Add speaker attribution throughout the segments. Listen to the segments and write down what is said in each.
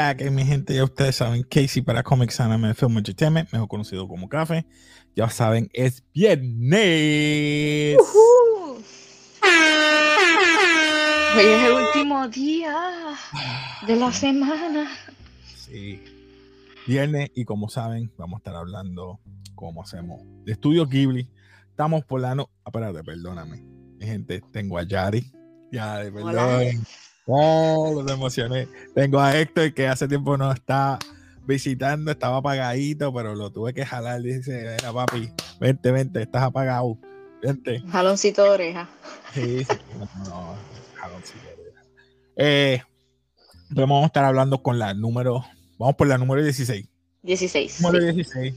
Speaker 1: la que mi gente, ya ustedes saben, Casey para Comics Anime Film Entertainment, mejor conocido como Café. Ya saben, es viernes.
Speaker 2: Hoy es el último día de la semana.
Speaker 1: Sí. Viernes y como saben, vamos a estar hablando, como hacemos, de Estudio Ghibli. Estamos por la no... Ah, espérate, perdóname. Mi gente, tengo a Yari. Ya, perdón. Oh, los emocioné. Tengo a Héctor que hace tiempo no está visitando, estaba apagadito, pero lo tuve que jalar. Dice, mira papi, vente, vente, estás apagado. Vente.
Speaker 2: Jaloncito de oreja.
Speaker 1: Sí, sí. No, jaloncito de oreja. Eh, vamos a estar hablando con la número, vamos por la número 16.
Speaker 2: 16.
Speaker 1: Número 16.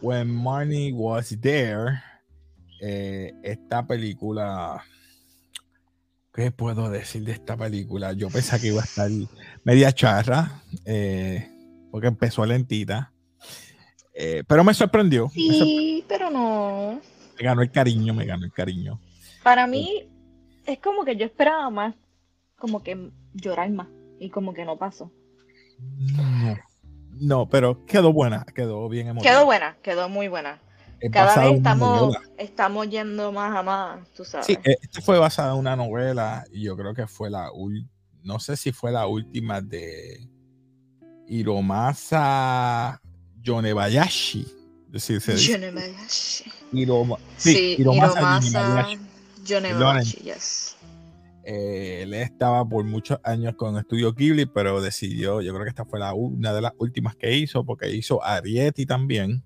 Speaker 1: When Marnie was there. Eh, esta película ¿Qué puedo decir de esta película? Yo pensé que iba a estar media charra, eh, porque empezó lentita. Eh, pero me sorprendió.
Speaker 2: Sí, pero no.
Speaker 1: Me ganó el cariño, me ganó el cariño.
Speaker 2: Para mí, es como que yo esperaba más, como que llorar más, y como que no pasó.
Speaker 1: No, no pero quedó buena, quedó bien
Speaker 2: emocionante. Quedó buena, quedó muy buena. Cada vez estamos, estamos yendo más a más, tú sabes. Sí,
Speaker 1: esto fue basada en una novela y yo creo que fue la no sé si fue la última de Hiromasa Yonebayashi.
Speaker 2: Decir, Yonebayashi.
Speaker 1: Hiroma, sí, Hiromasa, Yonebayashi, yes. Eh, él estaba por muchos años con Estudio Ghibli, pero decidió, yo creo que esta fue la, una de las últimas que hizo, porque hizo Arieti también.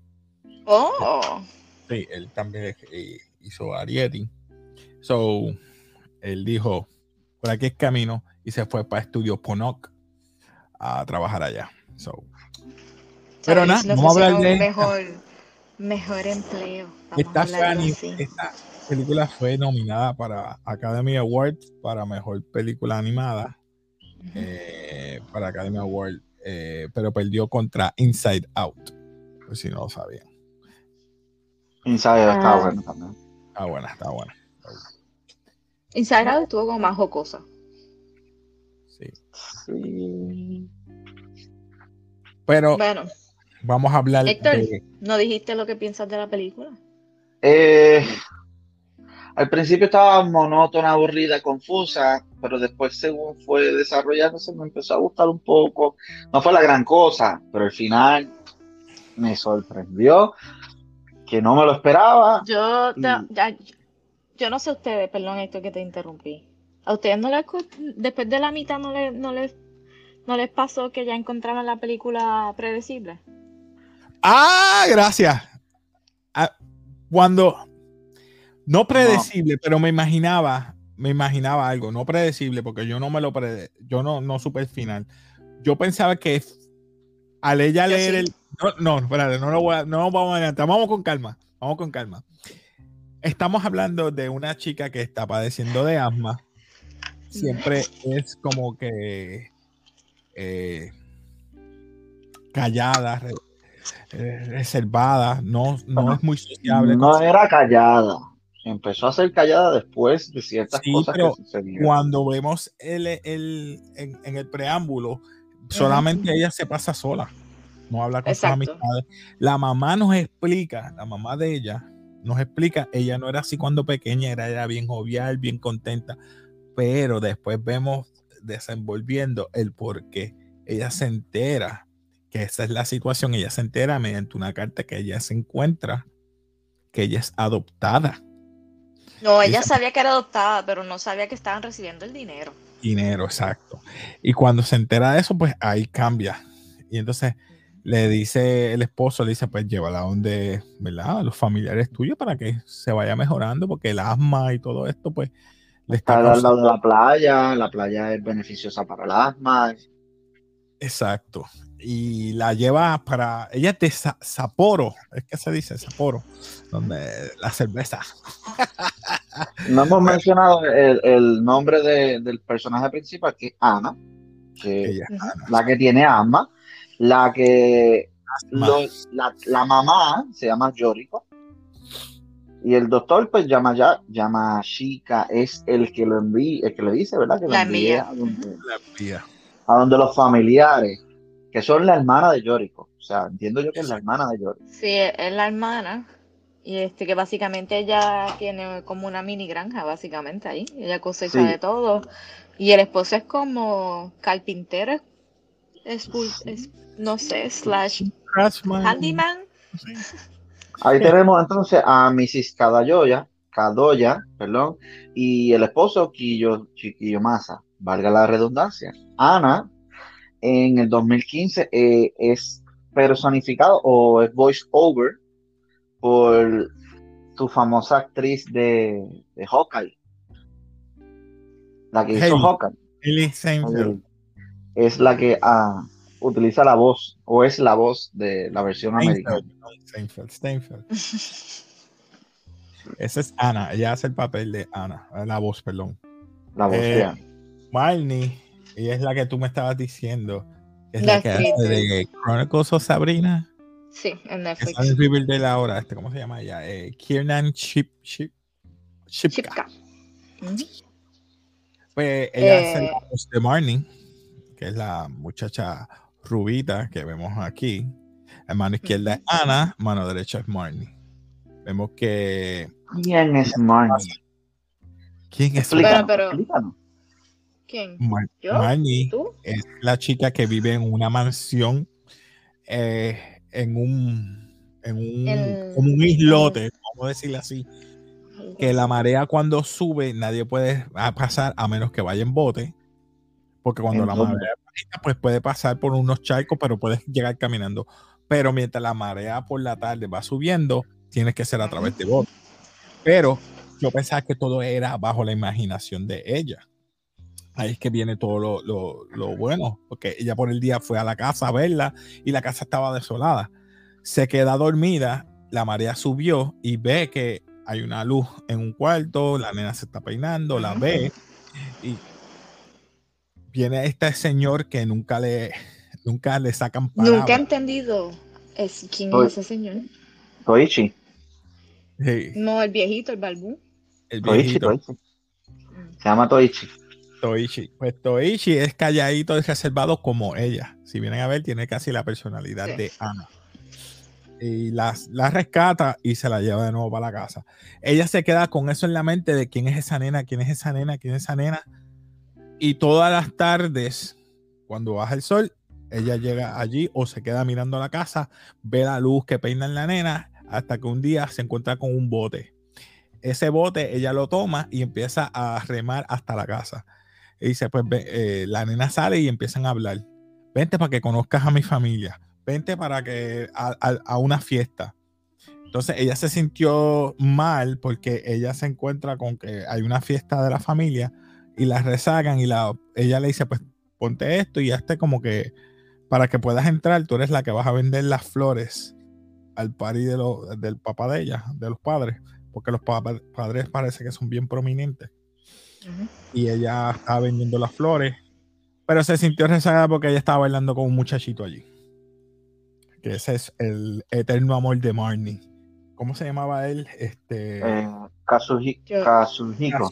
Speaker 2: Oh.
Speaker 1: Sí, él también eh, hizo Arieti. So, él dijo, por aquí es camino, y se fue para Estudio Ponok a trabajar allá. So.
Speaker 2: Pero nada, vamos a hablar de mejor, mejor empleo.
Speaker 1: Esta, esta, película fue nominada para Academy Awards para mejor película animada. Eh, para Academy Award, eh, pero perdió contra Inside Out, por si no lo sabían.
Speaker 3: Inside está ah. bueno también.
Speaker 1: Está buena, está buena.
Speaker 2: Inside Out estuvo como más jocosa.
Speaker 1: Sí. sí. Pero bueno, vamos a hablar
Speaker 2: Héctor, ¿no dijiste lo que piensas de la película?
Speaker 3: Eh, al principio estaba monótona, aburrida, confusa, pero después según fue desarrollándose me empezó a gustar un poco. No fue la gran cosa, pero al final me sorprendió que no me lo esperaba.
Speaker 2: Yo, yo no sé ustedes, perdón esto que te interrumpí. ¿A ustedes no les, después de la mitad no les, no les, no les pasó que ya encontraron la película predecible?
Speaker 1: Ah, gracias. Ah, cuando, no predecible, pero me imaginaba, me imaginaba algo, no predecible, porque yo no me lo prede, yo no, no supe el final. Yo pensaba que al ella leer el, no, no, espérate, no, lo voy a, no vamos a adelantar. Vamos con calma. Vamos con calma. Estamos hablando de una chica que está padeciendo de asma. Siempre es como que eh, callada, eh, reservada, no, no es muy sociable.
Speaker 3: No era callada. Empezó a ser callada después de ciertas cosas que sucedieron.
Speaker 1: Cuando vemos el, el, en, el preámbulo, solamente ella se pasa sola no habla con sus amistades. La mamá nos explica, la mamá de ella nos explica, ella no era así cuando pequeña, era, era bien jovial, bien contenta, pero después vemos desenvolviendo el por qué ella se entera que esa es la situación, ella se entera mediante una carta que ella se encuentra, que ella es adoptada.
Speaker 2: No, ella sabía que era adoptada, pero no sabía que estaban recibiendo el dinero.
Speaker 1: Dinero, exacto. Y cuando se entera de eso, pues ahí cambia. Y entonces le dice el esposo, le dice, pues llévala donde, ¿verdad? A los familiares tuyos para que se vaya mejorando, porque el asma y todo esto, pues,
Speaker 3: le está, al lado de la playa, la playa es beneficiosa para el asma.
Speaker 1: Exacto. Y la lleva para, ella es de Sapporo, es que se dice Sapporo, donde la cerveza.
Speaker 3: No hemos mencionado el, nombre del personaje principal, que es Ana, que la que tiene asma la que la, mamá se llama Yoriko y el doctor pues llama ya llama Shika es el que lo envía el que le dice verdad que
Speaker 2: la envía,
Speaker 3: a, donde, a donde los familiares que son la hermana de Yoriko. O sea, entiendo yo que es la hermana de Yoriko.
Speaker 2: Sí, es la hermana. Y este que básicamente ella tiene como una mini granja, básicamente ahí. Ella cosecha de todo. Y el esposo es como carpintero, es, no sé, slash handyman.
Speaker 3: Ahí tenemos entonces a Mrs. Kadayoya, Kadoya, perdón, y el esposo Kiyo, Masa, valga la redundancia. Ana, en el 2015, eh, es personificado o es voice over por tu famosa actriz de, de Hawkeye. La que hizo Hawkeye. Es la que ah, utiliza la voz, o es la voz de la versión americana. Steinfeld,
Speaker 1: Esa es Ana, ella hace el papel de Ana, la voz, perdón.
Speaker 3: La voz de eh, Ana.
Speaker 1: Marnie, ella es la que tú me estabas diciendo, es la, que hace de Chronicles of Sabrina.
Speaker 2: Sí, en Netflix.
Speaker 1: Es el de la hora, este, ¿cómo se llama ella? Eh, Kiernan Chip, Chip, Chipka. Pues ella hace la eh, voz de Marnie, que es la muchacha rubita que vemos aquí. En mano izquierda es Ana, mano derecha es Marnie. Vemos que.
Speaker 3: ¿Quién es Marnie?
Speaker 1: ¿Quién es
Speaker 2: Marnie? ¿Quién?
Speaker 1: Marnie es la chica que vive en una mansión eh, en un, en un, como un islote, vamos a decirle así, que la marea cuando sube nadie puede pasar a menos que vaya en bote, porque cuando la marea pues puede pasar por unos charcos, pero puedes llegar caminando. Pero mientras la marea por la tarde va subiendo, tienes que ser a través de bote. Pero yo pensaba que todo era bajo la imaginación de ella. Ahí es que viene todo lo, lo, bueno, porque ella por el día fue a la casa a verla y la casa estaba desolada. Se queda dormida, la marea subió y ve que hay una luz en un cuarto, la nena se está peinando, la ve y viene este señor que nunca le, nunca le sacan
Speaker 2: palabras. Nunca he entendido es, quién es ese señor.
Speaker 3: Toichi.
Speaker 2: No, el viejito, el balbú.
Speaker 1: El viejito.
Speaker 3: Se llama Toichi.
Speaker 1: Toichi. Pues Toichi es calladito y reservado como ella. Si vienen a ver, tiene casi la personalidad de Ana. Y la, la rescata y se la lleva de nuevo para la casa. Ella se queda con eso en la mente de quién es esa nena, quién es esa nena, quién es esa nena. Y todas las tardes, cuando baja el sol, ella llega allí o se queda mirando la casa, ve la luz que peina en la nena, hasta que un día se encuentra con un bote. Ese bote ella lo toma y empieza a remar hasta la casa. Y dice, pues eh, la nena sale y empiezan a hablar. Vente para que conozcas a mi familia. Vente para que a, una fiesta. Entonces ella se sintió mal porque ella se encuentra con que hay una fiesta de la familia y la rezagan y la, ella le dice, pues ponte esto y este como que para que puedas entrar, tú eres la que vas a vender las flores al pari de del papá de ella, de los padres, porque los padres parece que son bien prominentes. Y ella estaba vendiendo las flores. Pero se sintió rezagada porque ella estaba bailando con un muchachito allí. Que ese es el eterno amor de Marnie. ¿Cómo se llamaba él? Este.
Speaker 3: Eh, Kazuhiko.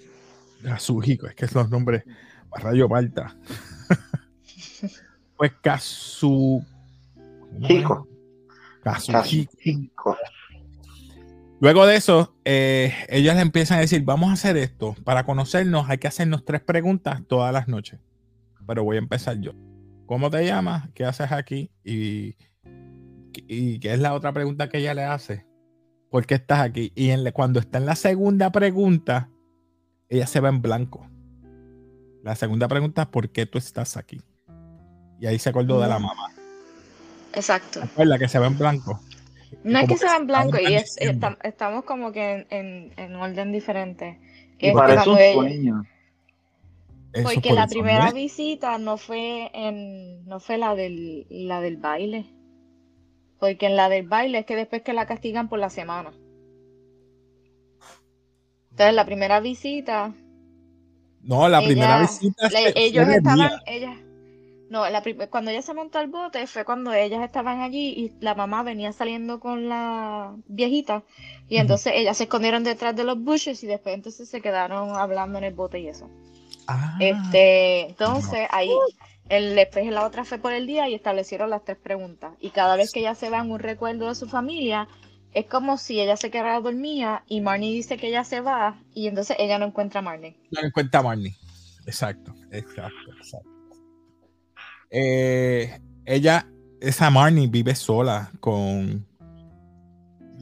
Speaker 1: Kazuhiko, es que es los nombres. Rayo Balta. pues Kazu. Kazuhiko. Luego de eso, eh, ellas le empiezan a decir, vamos a hacer esto. Para conocernos hay que hacernos tres preguntas todas las noches. Pero voy a empezar yo. ¿Cómo te llamas? ¿Qué haces aquí? Y, y qué es la otra pregunta que ella le hace. ¿Por qué estás aquí? Y cuando está en la segunda pregunta, ella se va en blanco. La segunda pregunta es ¿por qué tú estás aquí? Y ahí se acordó de la mamá.
Speaker 2: Exacto.
Speaker 1: la que se va en blanco.
Speaker 2: No es que sea en blanco y estamos como que en, en, orden diferente.
Speaker 3: Y parece un niño.
Speaker 2: Porque la primera visita no fue en no fue la del la del baile. Porque en la del baile es que después que la castigan por la semana. Entonces la primera visita.
Speaker 1: No, la primera visita.
Speaker 2: ellos estaban, ellas, no, cuando ella se montó al bote fue cuando ellas estaban allí y la mamá venía saliendo con la viejita y entonces ellas se escondieron detrás de los bushes y después entonces se quedaron hablando en el bote y eso. Ah. este, entonces ahí el después la otra fue por el día y establecieron las tres preguntas. Y cada vez que ella se va en un recuerdo de su familia, es como si ella se quedara dormida y Marnie dice que ella se va y entonces ella no encuentra a Marnie.
Speaker 1: No encuentra a Marnie. Exacto, exacto, exacto. Eh, ella, esa Marnie vive sola con...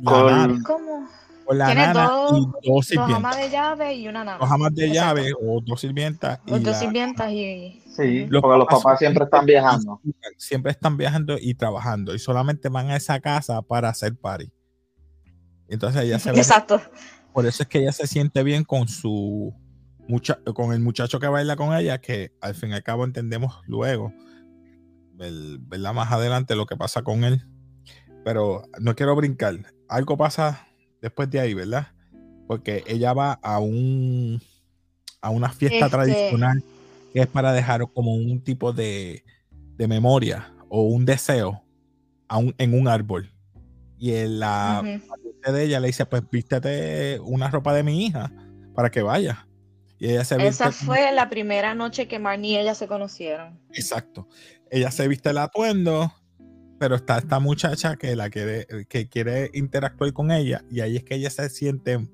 Speaker 2: con... ¿Cómo?
Speaker 1: Con la Tiene dos, y dos
Speaker 2: sirvientas. Dos amas de llave y una nana.
Speaker 1: Dos amas de llave o dos sirvientas.
Speaker 2: O dos sirvientas y...
Speaker 3: Sí, los porque los papás siempre están viajando.
Speaker 1: Siempre están viajando y trabajando y solamente van a esa casa para hacer party. Entonces ella se
Speaker 2: Exacto.
Speaker 1: Por eso es que ella se siente bien con su mucha, con el muchacho que baila con ella, que al fin y al cabo entendemos luego, ¿verdad? Más adelante lo que pasa con él. Pero no quiero brincar. Algo pasa después de ahí, ¿verdad? Porque ella va a un a una fiesta este tradicional que es para dejar como un tipo de, de memoria o un deseo a en un árbol. Y en la de ella le dice, pues vístete una ropa de mi hija para que vaya. Y ella se
Speaker 2: Esa fue la primera noche que Marnie y ella se conocieron.
Speaker 1: Exacto. Ella se viste el atuendo, pero está esta muchacha que la quiere, que quiere interactuar con ella, y ahí es que ella se siente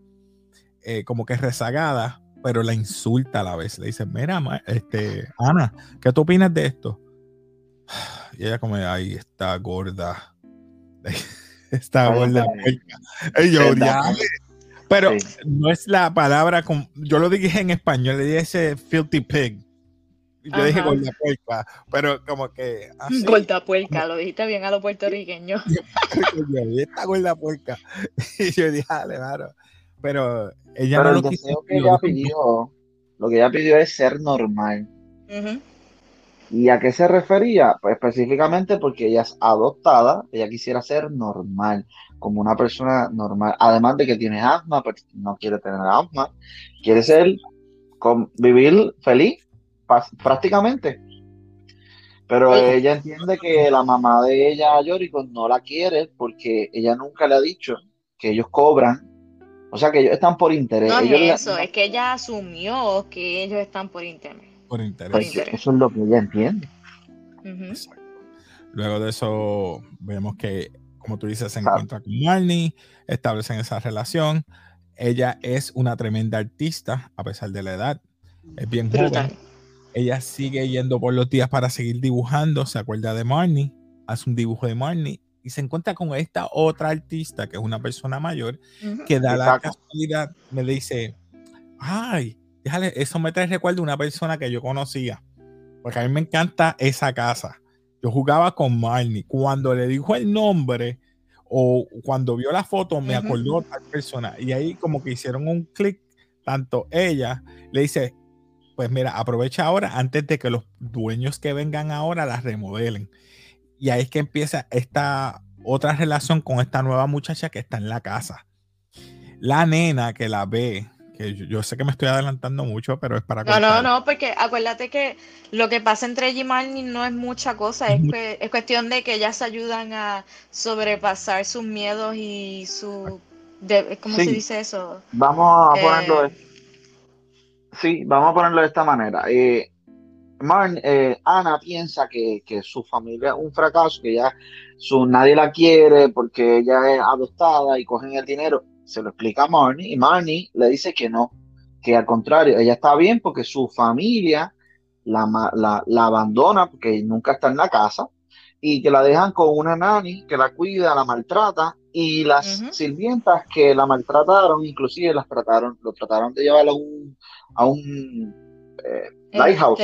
Speaker 1: eh, como que rezagada, pero la insulta a la vez. Le dice, mira, este, Ana, ¿qué tú opinas de esto? Y ella como, ahí está gorda. Está gorda puerca. Pero no es la palabra, con, yo lo dije en español, le dije filthy pig. Yo dije gorda puerca, pero como que.
Speaker 2: Así, puerca, lo dijiste bien a los puertorriqueños.
Speaker 1: Esta gorda puerca. Y yo dije, dale, claro. Pero ella no lo quiso.
Speaker 3: Que ella pidió, lo que ella pidió es ser normal. ¿Y a qué se refería? Pues específicamente porque ella es adoptada, ella quisiera ser normal, como una persona normal. Además de que tiene asma, pues no quiere tener asma, quiere ser, vivir feliz, prácticamente. Pero ella entiende que la mamá de ella, Yoriko, no la quiere porque ella nunca le ha dicho que ellos cobran. O sea, que ellos están por interés.
Speaker 2: No es eso, es que ella asumió que ellos están por interés.
Speaker 1: Pues,
Speaker 3: eso es lo que ella entiende.
Speaker 1: Luego de eso, vemos que, como tú dices, se encuentra con Marnie, establecen esa relación. Ella es una tremenda artista, a pesar de la edad. Es bien joven. Ella sigue yendo por los días para seguir dibujando. Se acuerda de Marnie, hace un dibujo de Marnie y se encuentra con esta otra artista, que es una persona mayor, que da la casualidad, me dice, ay, déjale, eso me trae recuerdo de una persona que yo conocía. Porque a mí me encanta esa casa. Yo jugaba con Marnie. Cuando le dijo el nombre o cuando vio la foto, me acordó a tal persona. Y ahí como que hicieron un clic, tanto ella le dice, pues mira, aprovecha ahora antes de que los dueños que vengan ahora las remodelen. Y ahí es que empieza esta otra relación con esta nueva muchacha que está en la casa. La nena que la ve que yo, sé que me estoy adelantando mucho, pero es para...
Speaker 2: No, no, no, porque acuérdate que lo que pasa entre ella y Marnie no es mucha cosa, es, es cuestión de que ellas ayudan a sobrepasar sus miedos y su... ¿Cómo se dice eso?
Speaker 3: Vamos a eh, ponerlo... De, sí, vamos a ponerlo de esta manera. Eh, eh, Ana piensa que, que, su familia es un fracaso, que ya su, nadie la quiere porque ella es adoptada y cogen el dinero se lo explica a Marnie y Marnie le dice que no, que al contrario, ella está bien porque su familia la, la, abandona porque nunca está en la casa y que la dejan con una nani que la cuida, la maltrata y las sirvientas que la maltrataron, inclusive las trataron, lo trataron de llevar a un, a un eh, lighthouse.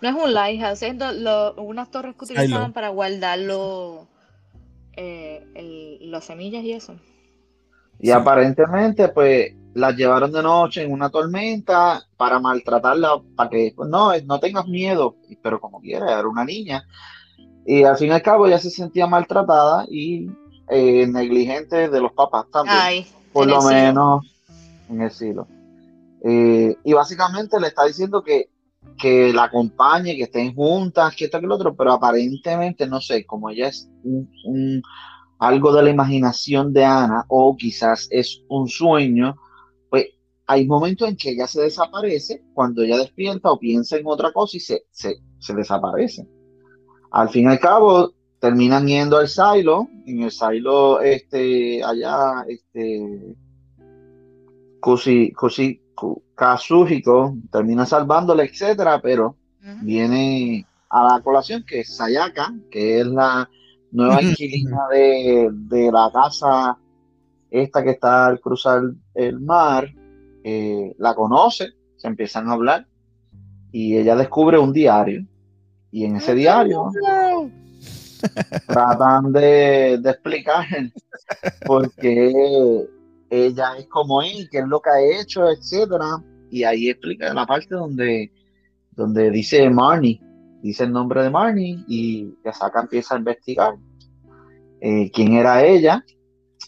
Speaker 2: no es un lighthouse, es unas torres que utilizaban para guardar eh, las semillas y eso.
Speaker 3: Y aparentemente, pues, la llevaron de noche en una tormenta para maltratarla, para que, pues, no, no tengas miedo, pero como quiera, era una niña. Y al fin y al cabo ella se sentía maltratada y eh, negligente de los papás también. por lo menos en el siglo. Eh, y básicamente le está diciendo que, que la acompañe, que estén juntas, que esto, que lo otro, pero aparentemente, no sé, como ella es un algo de la imaginación de Ana o quizás es un sueño, pues hay momentos en que ella se desaparece cuando ella despierta o piensa en otra cosa y se, se, se desaparece. Al fin y al cabo, terminan yendo al silo, en el silo, este, allá, este, Kusi, Kusi, Kazuhiko termina salvándole, etcétera, pero viene a la colación que es Sayaka, que es la nueva inquilina de, de, la casa esta que está al cruzar el mar, eh, la conoce, se empiezan a hablar y ella descubre un diario. Y en ese diario tratan de, de explicar por qué ella es como él, qué es lo que ha hecho, etcétera. Y ahí explica la parte donde, donde dice Marnie, dice el nombre de Marnie y Yasaka empieza a investigar eh, quién era ella.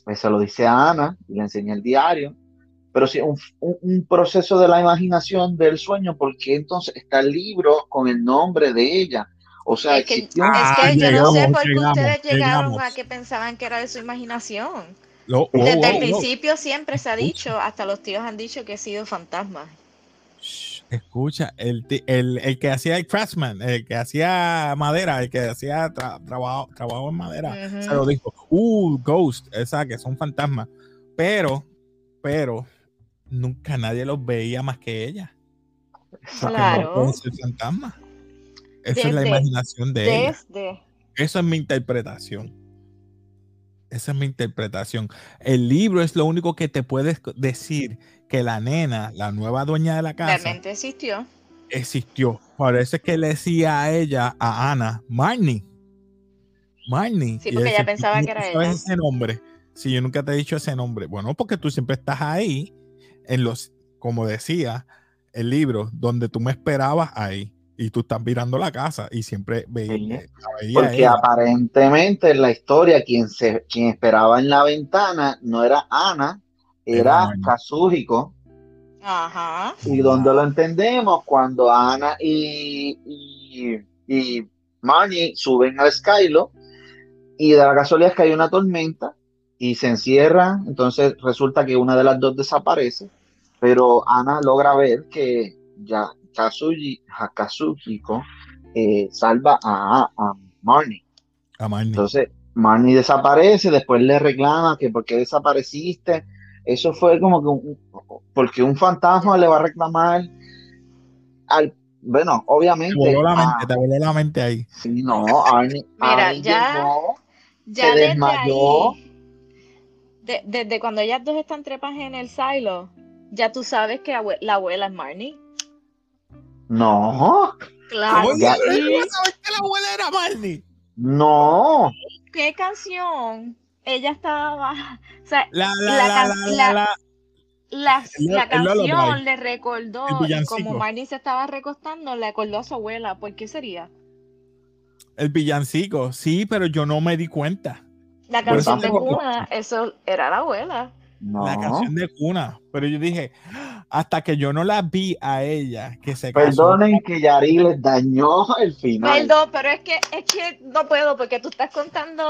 Speaker 3: Pues se lo dice a Ana y le enseña el diario. Pero sí, un, un, proceso de la imaginación del sueño, porque entonces está el libro con el nombre de ella. O sea,
Speaker 2: es que, es que yo no sé por qué ustedes llegaron a que pensaban que era de su imaginación. Desde el principio siempre se ha dicho, hasta los tíos han dicho que he sido fantasma.
Speaker 1: Escucha, el, el, que hacía el craftsman, el que hacía madera, el que hacía trabajo, trabajo en madera, se lo dijo, uh, ghost, esa que son fantasmas. Pero, pero, nunca nadie los veía más que ella.
Speaker 2: Claro.
Speaker 1: fantasma. Esa es la imaginación de ella. Esa es mi interpretación. Esa es mi interpretación. El libro es lo único que te puedes decir que la nena, la nueva dueña de la casa,
Speaker 2: realmente existió.
Speaker 1: Existió. Es que le decía a ella, a Ana, Marnie. Marnie.
Speaker 2: Sí, porque ella pensaba que era ella.
Speaker 1: ese nombre? Si yo nunca te he dicho ese nombre. Bueno, porque tú siempre estás ahí, en los, como decía el libro, donde tú me esperabas ahí y tú estás mirando la casa y siempre veía,
Speaker 3: porque aparentemente en la historia quien se quien esperaba en la ventana no era Ana era, Kazuhiko.
Speaker 2: Ajá.
Speaker 3: y donde lo entendemos cuando Ana y, y, y Marnie suben al Skylo y de la casualidad es que hay una tormenta y se encierra entonces resulta que una de las dos desaparece pero Ana logra ver que ya Kazuji, Kazuhiko eh, salva a, a, Marnie.
Speaker 1: A Marnie.
Speaker 3: Entonces, Marnie desaparece, después le reclama que por qué desapareciste. Eso fue como que un, porque un fantasma le va a reclamar al bueno, obviamente.
Speaker 1: Te voló la mente, te voló la mente ahí.
Speaker 3: Sí, no, Arnie,
Speaker 2: Mira, ya, ya se desmayó. desde cuando ellas dos están trepas en el silo, ya tú sabes que la abuela es Marnie.
Speaker 3: No.
Speaker 2: Claro.
Speaker 1: Ya, sabes que la abuela era Marnie?
Speaker 3: No.
Speaker 2: ¿Qué canción? Ella estaba. O sea,
Speaker 1: la, la, la,
Speaker 2: la, la canción le recordó, como Marnie se estaba recostando, le recordó a su abuela. ¿Por qué sería?
Speaker 1: El villancico, sí, pero yo no me di cuenta.
Speaker 2: La canción de cuna, eso era la abuela.
Speaker 1: La canción de cuna. Pero yo dije, hasta que yo no la vi a ella, que se
Speaker 3: Perdonen que Yari les dañó el final.
Speaker 2: Perdón, pero es que, es que no puedo porque tú estás contando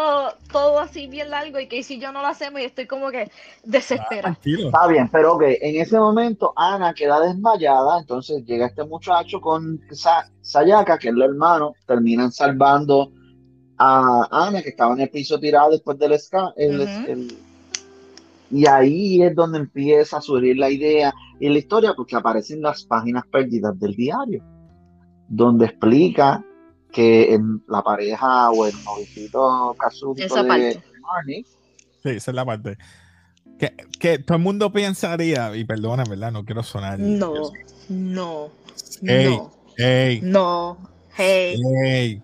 Speaker 2: todo así bien largo y que si yo no lo hacemos y estoy como que desesperada.
Speaker 3: Ah, Está bien, pero ok, en ese momento Ana queda desmayada, entonces llega este muchacho con Sayaka, que es el hermano, terminan salvando a Ana, que estaba en el piso tirada después del ska, el y ahí es donde empieza a surgir la idea y la historia, porque aparecen las páginas perdidas del diario, donde explica que en la pareja o el novicito Kazuki de Marnie.
Speaker 1: Sí, esa es la parte. Que, que, todo el mundo pensaría, y perdona, ¿verdad? No quiero sonar.
Speaker 2: No, no.
Speaker 1: Hey, no. Hey.
Speaker 2: No. Hey.
Speaker 1: Hey.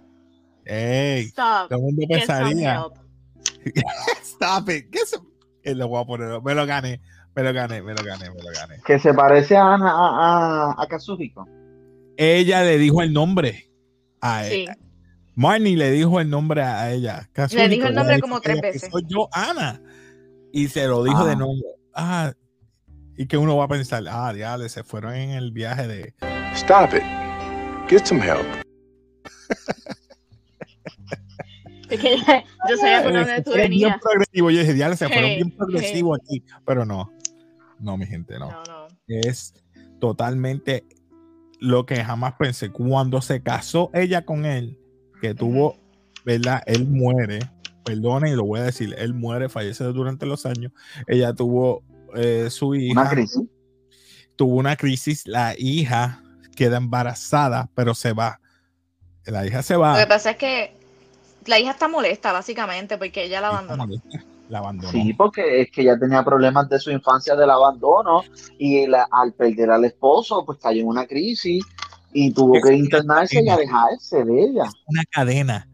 Speaker 1: Hey.
Speaker 2: Stop.
Speaker 1: Todo el mundo pensaría. Stop it. ¿Qué lo voy a poner, me lo gané, me lo gané, me lo gané, me lo gané.
Speaker 3: Que se parece a Ana, a, a, Kazuhiko.
Speaker 1: Ella le dijo el nombre a ella. Marnie le dijo el nombre a ella.
Speaker 2: le dijo el nombre como tres veces.
Speaker 1: Soy yo, Ana. Y se lo dijo de ah. nombre. Ah, y que uno va a pensar, ah, diablo, se fueron en el viaje de.
Speaker 4: Stop it. Get some help.
Speaker 2: Es que yo sabía por dónde tú venías.
Speaker 1: progresivo. Yo dije, se fueron bien progresivos aquí. Pero no. No, mi gente, no.
Speaker 2: No, no.
Speaker 1: es totalmente lo que jamás pensé. Cuando se casó ella con él, que tuvo, ¿verdad? Él muere, perdone y lo voy a decir, él muere, fallece durante los años. Ella tuvo eh, su hija.
Speaker 3: Una crisis.
Speaker 1: Tuvo una crisis, la hija queda embarazada, pero se va. La hija se va.
Speaker 2: Lo que pasa es que la hija está molesta, básicamente, porque ella la abandonó.
Speaker 1: La abandonó.
Speaker 3: Sí, porque es que ella tenía problemas de su infancia del abandono y al perder al esposo, pues cayó en una crisis y tuvo que internarse y alejarse de ella.
Speaker 1: Es una cadena,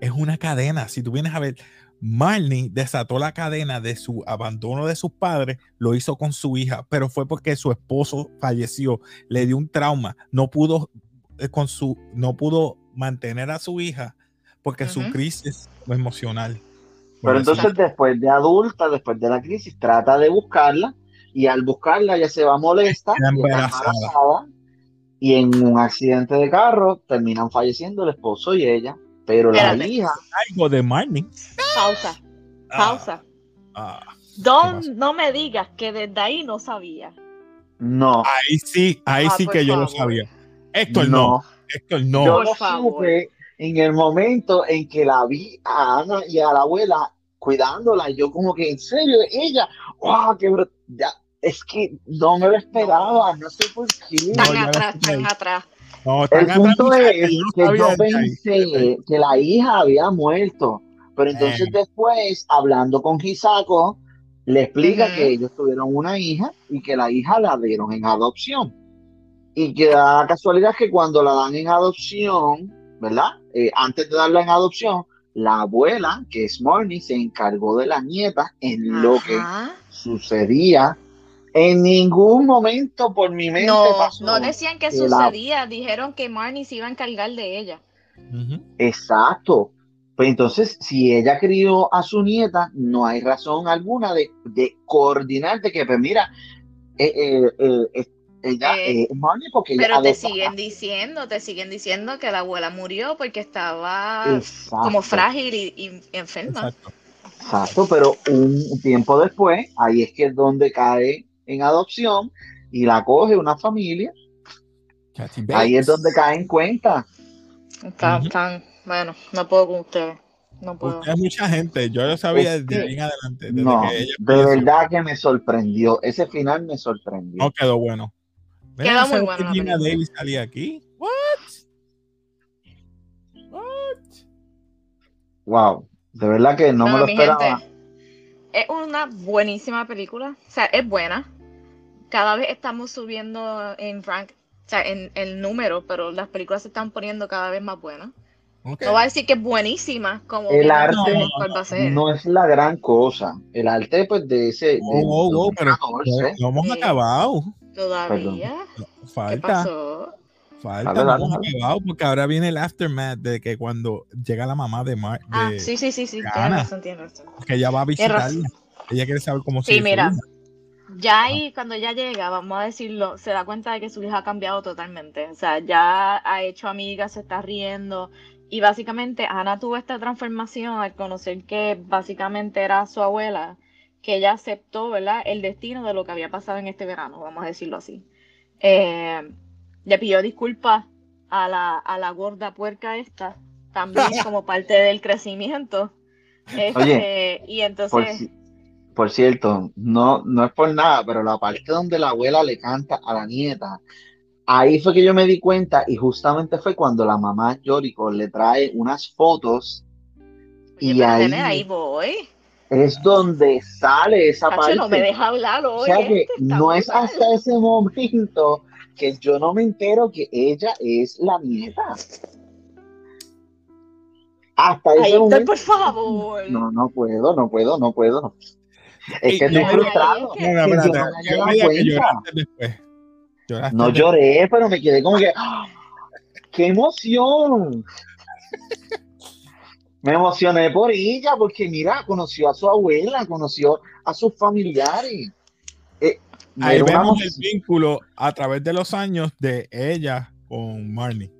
Speaker 1: es una cadena. Si tú vienes a ver, Marnie desató la cadena de su abandono de sus padres, lo hizo con su hija, pero fue porque su esposo falleció, le dio un trauma, no pudo eh, con su, no pudo mantener a su hija porque su crisis emocional.
Speaker 3: Pero entonces después de adulta, después de la crisis, trata de buscarla y al buscarla ya se va molesta y, en un accidente de carro terminan falleciendo el esposo y ella, pero la hija...
Speaker 1: Algo de Marnie.
Speaker 2: Pausa, ah. pausa. Ah, Don, no me digas que desde ahí no sabía.
Speaker 3: No.
Speaker 1: Ahí sí, ahí ah, sí que yo lo sabía. Héctor no. no. Héctor no.
Speaker 3: Yo lo supe en el momento en que la vi a Ana y a la abuela cuidándola, yo como que en serio, ella, wow, qué ya, es que no me lo esperaba, no sé por qué.
Speaker 2: Tan atrás, tan atrás.
Speaker 3: el punto es que yo pensé que la hija había muerto, pero entonces eh. después, hablando con Hisako, le explica que ellos tuvieron una hija y que la hija la dieron en adopción. Y que la casualidad que cuando la dan en adopción, ¿verdad? Eh, antes de darla en adopción, la abuela, que es Marnie, se encargó de la nieta en lo que sucedía. En ningún momento por mi mente
Speaker 2: no, No decían que sucedía, dijeron que Marnie se iba a encargar de ella.
Speaker 3: Exacto. Pues entonces, si ella crió a su nieta, no hay razón alguna de, de coordinar de que, pues mira, eh, eh, eh ella eh, eh, porque
Speaker 2: pero te siguen diciendo te siguen diciendo que la abuela murió porque estaba como frágil y, enferma
Speaker 3: exacto. pero un tiempo después ahí es que es donde cae en adopción y la coge una familia ahí es donde cae en cuenta
Speaker 2: bueno no puedo con ustedes no puedo.
Speaker 1: Hay mucha gente, yo lo sabía desde bien adelante.
Speaker 3: no, de verdad que me sorprendió. Ese final me sorprendió.
Speaker 1: No quedó bueno.
Speaker 2: Queda muy bueno.
Speaker 1: Gina Davis salía aquí. What?
Speaker 3: What? Wow, de verdad que no, me lo esperaba.
Speaker 2: es una buenísima película, o sea, es buena. Cada vez estamos subiendo en rank, o sea, en el número, pero las películas se están poniendo cada vez más buenas. No va a decir que es buenísima, como
Speaker 3: el arte no, es la gran cosa. El arte, pues, de ese.
Speaker 1: Oh, oh, oh pero no hemos acabado.
Speaker 2: Todavía.
Speaker 1: Falta. Falta, no hemos acabado porque ahora viene el aftermath de que cuando llega la mamá de Mar.
Speaker 2: Ah, sí, sí, sí, sí, tiene razón, tiene razón.
Speaker 1: Que ella va a visitarla. Ella quiere saber cómo
Speaker 2: se Sí, mira. Ya ahí, cuando ya llega, vamos a decirlo, se da cuenta de que su hija ha cambiado totalmente. O sea, ya ha hecho amigas, se está riendo. Y básicamente Ana tuvo esta transformación al conocer que básicamente era su abuela que ella aceptó, ¿verdad? El destino de lo que había pasado en este verano, vamos a decirlo así. Eh, le pidió disculpas a la, a la gorda puerca esta, también como parte del crecimiento. Este, y entonces...
Speaker 3: Por, cierto, no, no es por nada, pero la parte donde la abuela le canta a la nieta, ahí fue que yo me di cuenta y justamente fue cuando la mamá Yoriko le trae unas fotos y ahí,
Speaker 2: ahí voy
Speaker 3: es donde sale esa parte.
Speaker 2: No me deja hablar hoy.
Speaker 3: O sea que no es hasta ese momento que yo no me entero que ella es la nieta. Hasta ese momento.
Speaker 2: por favor.
Speaker 3: No, no puedo, no puedo, no puedo. Es que estoy frustrado. No, no lloré, pero me quedé como que. ¡ah! ¡Qué emoción! Me emocioné por ella porque mira, conoció a su abuela, conoció a sus familiares.
Speaker 1: Eh, Ahí vemos el vínculo a través de los años de ella con Marnie.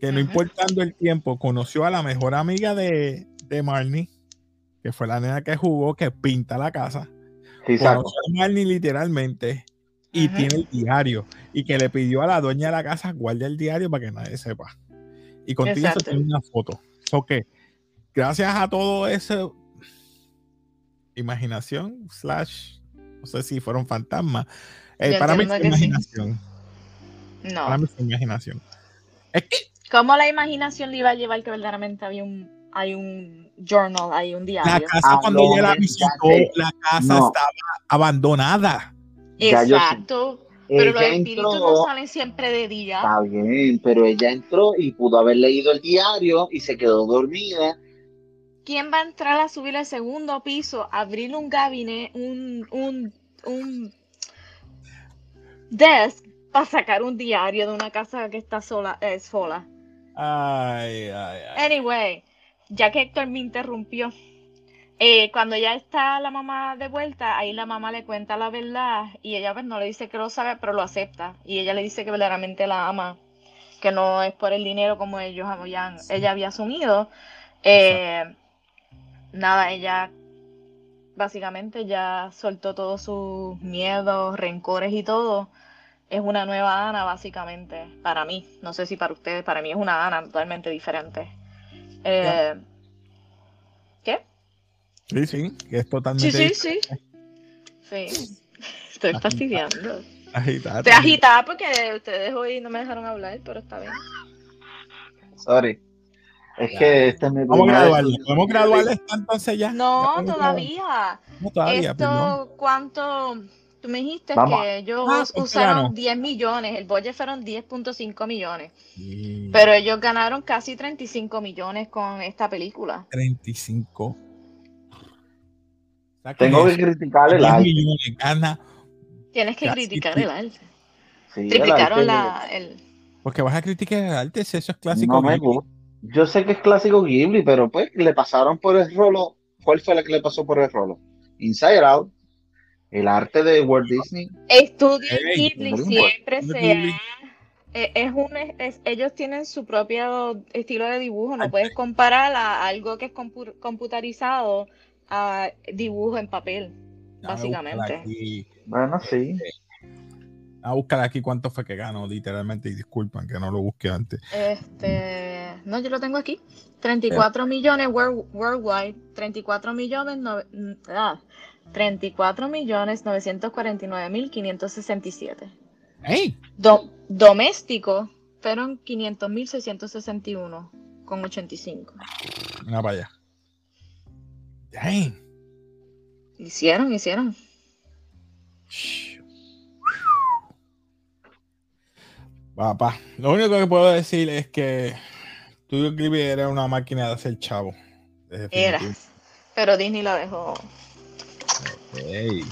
Speaker 1: Que no importando el tiempo, conoció a la mejor amiga de, de Marnie, que fue la nena que jugó, que pinta la casa.
Speaker 3: Sí, conoció
Speaker 1: a Marnie literalmente. y tiene el diario y que le pidió a la dueña de la casa guarde el diario para que nadie sepa. Y contigo eso tiene una foto. So que gracias a todo eso imaginación slash no sé si fueron fantasmas. Eh, para mí fue imaginación.
Speaker 2: No.
Speaker 1: Para mí imaginación. Es que
Speaker 2: ¿Cómo la imaginación le iba a llevar que verdaderamente había un hay un journal, hay un diario?
Speaker 1: La casa
Speaker 3: Ah,
Speaker 1: cuando
Speaker 3: no,
Speaker 1: ella la visitó, la casa
Speaker 3: No.
Speaker 1: estaba abandonada.
Speaker 2: Exacto. Pero los espíritus
Speaker 3: entró-
Speaker 2: no salen siempre de día.
Speaker 3: Está bien, pero ella entró y pudo haber leído el diario y se quedó dormida.
Speaker 2: ¿Quién va a entrar a subir al segundo piso, abrir un gabinete, un, un, un desk para sacar un diario de una casa que está sola, eh, sola?
Speaker 1: Ay, ay, ay.
Speaker 2: Anyway, ya que Héctor me interrumpió, eh, cuando ya está la mamá de vuelta, ahí la mamá le cuenta la verdad y ella pues no le dice que lo sabe, pero lo acepta. Y ella le dice que verdaderamente la ama, que no es por el dinero como ellos habían, ella había asumido. Eh, nada, ella básicamente ya soltó todos sus miedos, rencores y todo. Es una nueva Ana, básicamente, para mí. No sé si para ustedes, para mí es una Ana totalmente diferente. Eh, ¿Qué?
Speaker 1: Sí, sí, es
Speaker 2: Sí,
Speaker 1: totalmente
Speaker 2: sí, sí. Sí. Estoy fastidiando.
Speaker 1: agitada.
Speaker 2: Estoy agitada porque ustedes hoy no me dejaron hablar, pero está bien.
Speaker 3: Sorry. Es que este es mi
Speaker 1: Vamos a
Speaker 3: estudio.
Speaker 1: ¿Podemos entonces ya?
Speaker 2: No,
Speaker 1: Ya
Speaker 2: todavía.
Speaker 1: graduar. No, todavía, perdón.
Speaker 2: Esto, ¿cuánto? Tú me dijiste
Speaker 3: Vamos.
Speaker 2: que ellos
Speaker 1: Ah, pues
Speaker 2: usaron
Speaker 1: claro.
Speaker 2: 10 millones, el budget fueron 10.5 millones,
Speaker 1: Sí.
Speaker 2: pero ellos ganaron casi 35 millones con esta película.
Speaker 1: 35. Saca
Speaker 3: Tengo que criticar el
Speaker 1: 10
Speaker 3: arte.
Speaker 1: millones, gana.
Speaker 2: Tienes que criticar el arte.
Speaker 3: Sí, el
Speaker 2: Triplicaron
Speaker 3: arte-
Speaker 2: la, el...
Speaker 1: Porque vas a criticar el arte, si eso es clásico.
Speaker 3: No me gusta. Yo sé que es clásico Ghibli, pero pues le pasaron por el rolo. ¿Cuál fue la que le pasó por el rolo? Inside Out. El arte de Walt Disney.
Speaker 2: Estudio Ghibli siempre se eh, es un es- ellos tienen su propio estilo de dibujo, no puedes comparar a algo que es compu- computarizado a dibujo en papel,
Speaker 1: Déjame
Speaker 2: básicamente.
Speaker 3: Bueno, sí.
Speaker 1: A buscar aquí cuánto fue que ganó, literalmente, y disculpan que no lo busqué antes.
Speaker 2: Este, no, yo lo tengo aquí. 34 millones world- worldwide, 34 millones no- ah, 34 millones 949 mil 567.
Speaker 1: ¡Ey!
Speaker 2: Do- doméstico fueron 500 mil 661 con 85.
Speaker 1: Mira para allá. Dang.
Speaker 2: Hicieron, hicieron.
Speaker 1: Papá, lo único que puedo decir es que Studio Ghibli era una máquina de hacer chavo.
Speaker 2: Era. Pero Disney lo dejó.
Speaker 1: Sí,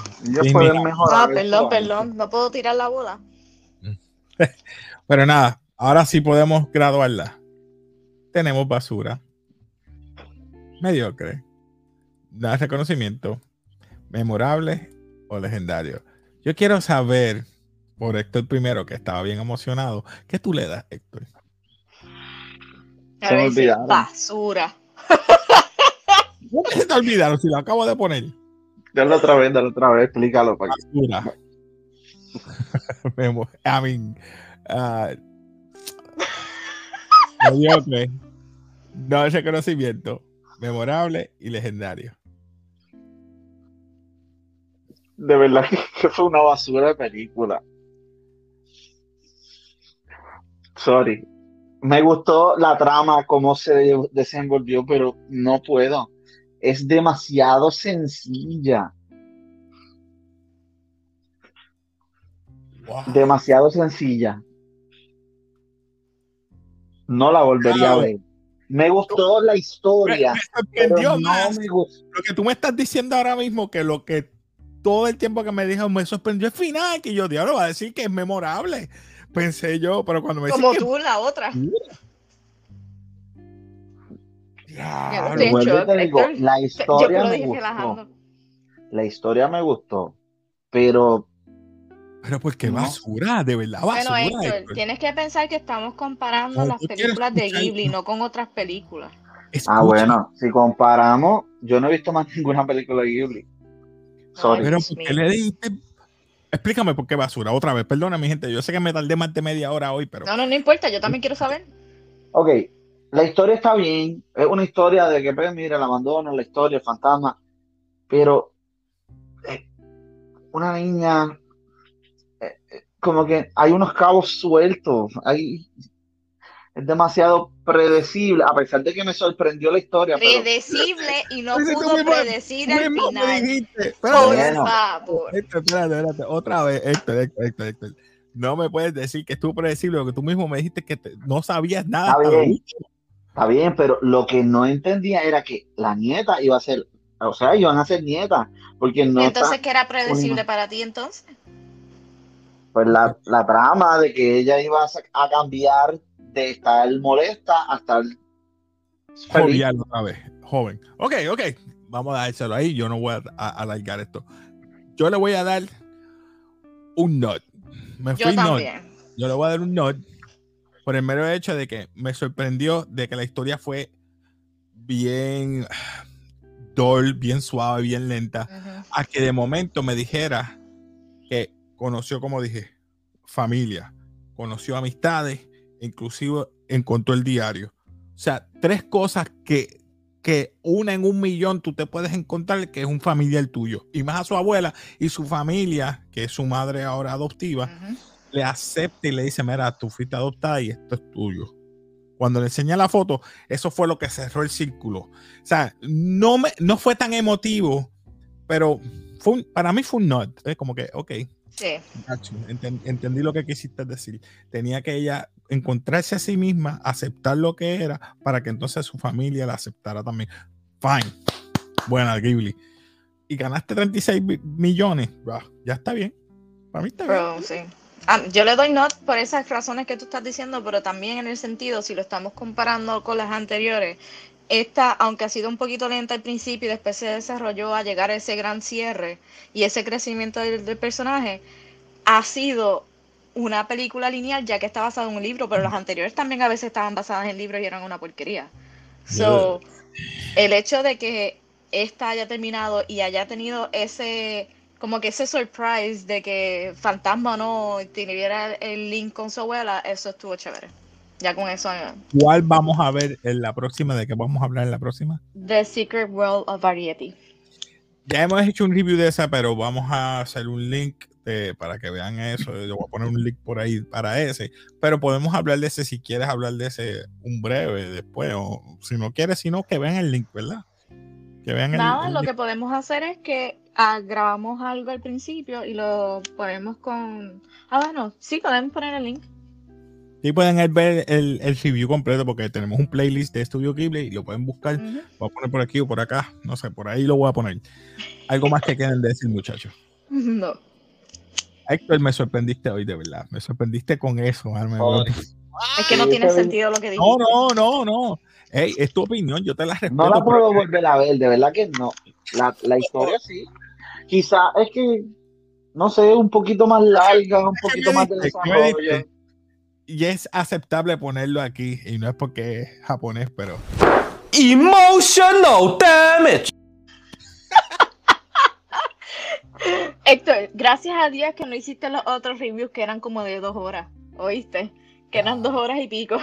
Speaker 3: pueden
Speaker 1: mira.
Speaker 3: mejorar.
Speaker 2: Ah, perdón, perdón. No puedo tirar la bola.
Speaker 1: Pero nada, ahora sí podemos graduarla. Tenemos basura. Mediocre. Da reconocimiento. Memorable o legendario. Yo quiero saber, por Héctor primero, que estaba bien emocionado, ¿qué tú le das, Héctor?
Speaker 3: Se me olvidaron.
Speaker 2: basura.
Speaker 1: ¿Cómo que se te olvidaron si lo acabo de poner?
Speaker 3: Dale otra vez, dale otra vez, explícalo para que.
Speaker 1: Basura. Memo- I mean, ah, mediocre. No reconocimiento. Memorable y legendario.
Speaker 3: De verdad que fue una basura de película. Sorry. Me gustó la trama, cómo se desenvolvió, pero no puedo. Es demasiado sencilla.
Speaker 1: Wow.
Speaker 3: Demasiado sencilla. No la volvería a ver. Me gustó la historia,
Speaker 1: me sorprendió
Speaker 3: no
Speaker 1: más
Speaker 3: me gustó.
Speaker 1: lo que tú me estás diciendo ahora mismo que lo que todo el tiempo que me dijo me sorprendió el final, que yo, diablo, va a decir que es memorable. Pensé yo, pero cuando me
Speaker 2: Como
Speaker 1: que
Speaker 2: tú, la otra. De hecho,
Speaker 3: te digo, la historia me
Speaker 2: dije
Speaker 3: gustó.
Speaker 2: relajando.
Speaker 3: La historia me gustó, pero
Speaker 1: pero ¿por qué
Speaker 3: No.
Speaker 1: basura? De verdad,
Speaker 2: Bueno,
Speaker 1: basura.
Speaker 2: Héctor,
Speaker 1: Héctor.
Speaker 2: tienes que pensar que estamos comparando
Speaker 1: No,
Speaker 2: las películas de Ghibli, no con otras películas.
Speaker 1: Escucha,
Speaker 3: Ah, bueno, si comparamos, yo no he visto más ninguna película de Ghibli. Sorry.
Speaker 1: Pero ¿por qué le dijiste? Explícame por qué basura, otra vez. Perdona, mi gente, yo sé que me tardé más de media hora hoy, pero.
Speaker 2: No, no, no importa, yo también quiero saber.
Speaker 3: Ok, la historia está bien, es una historia de que, pues, mira, el abandono, la historia, el fantasma, pero eh, una niña, eh, eh, como que hay unos cabos sueltos, hay, es demasiado predecible, a pesar de que me sorprendió la historia.
Speaker 2: Predecible y no pudo predecir el final. Por favor.
Speaker 1: Espérate, espérate, otra vez, Héctor, Héctor, Héctor, Héctor. No me puedes decir que estuvo predecible, porque tú mismo me dijiste que no sabías nada.
Speaker 3: Está bien, está bien, pero lo que no entendía era que la nieta iba a ser, o sea, iban a ser nietas, porque no.
Speaker 2: Entonces, ¿qué era predecible para ti entonces?
Speaker 3: Pues la, la trama de que ella iba a cambiar de estar molesta a estar
Speaker 1: jovial otra vez, joven. Ok, ok, vamos a dárselo ahí. Yo no voy a, alargar esto. Yo le voy a dar un not. Me fui Yo Yo le voy a dar un not por el mero hecho de que me sorprendió de que la historia fue bien dull, bien suave, bien lenta, a que de momento me dijera que conoció, como dije, familia, conoció amistades inclusive encontró el diario. O sea, tres cosas que, que una en un millón tú te puedes encontrar que es un familiar tuyo. Y más a su abuela y su familia, que es su madre ahora adoptiva, le acepta y le dice, mira, tú fuiste adoptada y esto es tuyo. Cuando le enseñé la foto, eso fue lo que cerró el círculo. O sea, no, me, no fue tan emotivo, pero fue para mí fue un not. Es como que, ok,
Speaker 2: Sí.
Speaker 1: entendí lo que quisiste decir. Tenía que ella encontrarse a sí misma, aceptar lo que era, para que entonces su familia la aceptara también. Fine. Buena, Ghibli. Y ganaste 36 millones. ya está bien. Para mí está
Speaker 2: bien. Ah, yo le doy not por esas razones que tú estás diciendo, pero también en el sentido, si lo estamos comparando con las anteriores, esta, aunque ha sido un poquito lenta al principio y después se desarrolló a llegar a ese gran cierre y ese crecimiento del, personaje, ha sido una película lineal ya que está basada en un libro, pero las anteriores también a veces estaban basadas en libros y eran una porquería. So, el hecho de que esta haya terminado y haya tenido ese como que ese surprise de que Fantasma no tuviera el link con su abuela, eso estuvo chévere. Ya con eso.
Speaker 1: ¿Cuál vamos a ver en la próxima? ¿De qué vamos a hablar en la próxima?
Speaker 2: The Secret World of Variety.
Speaker 1: Ya hemos hecho un review de esa, pero vamos a hacer un link para que vean eso. Yo voy a poner un link por ahí para ese. Pero podemos hablar de ese si quieres hablar de ese un breve después. O si no quieres, sino que vean el link, ¿verdad?
Speaker 2: Que vean Nada, lo que podemos hacer es que ah, grabamos algo al principio y lo ponemos con. Ah, bueno, sí, podemos poner el link.
Speaker 1: Sí pueden ver el, el, review completo porque tenemos un playlist de Studio Ghibli y lo pueden buscar. Voy a poner por aquí o por acá. No sé, por ahí lo voy a poner. ¿Algo más que quieran decir, muchachos?
Speaker 2: No.
Speaker 1: Héctor, me sorprendiste hoy, de verdad. Me sorprendiste con eso.
Speaker 2: Es que no tiene sentido lo que dijiste.
Speaker 1: No, no, no, no. Hey, es tu opinión, yo te la respeto.
Speaker 3: No la puedo volver a ver, de verdad que no. La, la historia sí. Quizá es que, no sé, un poquito más larga, un poquito más de desarrollo
Speaker 1: y es aceptable ponerlo aquí, y no es porque es japonés, pero.
Speaker 5: Emotional damage.
Speaker 2: Héctor, gracias a Dios que no hiciste los otros reviews que eran como de dos horas, ¿oíste? Que eran dos horas y pico.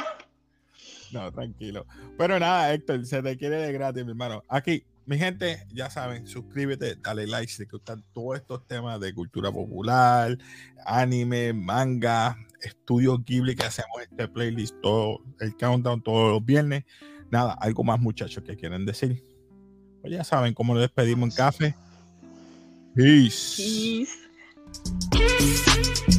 Speaker 1: No, tranquilo. Pero nada, Héctor, se te quiere de gratis, mi hermano. Aquí, mi gente, ya saben, suscríbete, dale like si te gustan todos estos temas de cultura popular, anime, manga, estudio Ghibli que hacemos este playlist todo el countdown todos los viernes. Nada, algo más muchachos que quieren decir. Pues ya saben cómo nos despedimos en café. Peace.
Speaker 2: Peace.